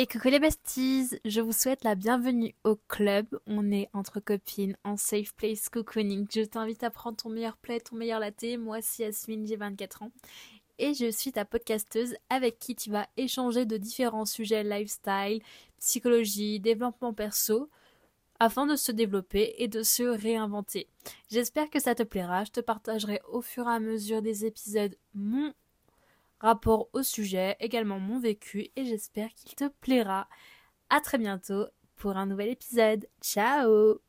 Et coucou les besties, je vous souhaite la bienvenue au club. On est entre copines en safe place cocooning. Je t'invite à prendre ton meilleur play, ton meilleur latte. Moi, c'est Yasmine, j'ai 24 ans. Et je suis ta podcasteuse avec qui tu vas échanger de différents sujets lifestyle, psychologie, développement perso, afin de se développer et de se réinventer. J'espère que ça te plaira. Je te partagerai au fur et à mesure des épisodes mon rapport au sujet, également mon vécu et j'espère qu'il te plaira. À très bientôt pour un nouvel épisode. Ciao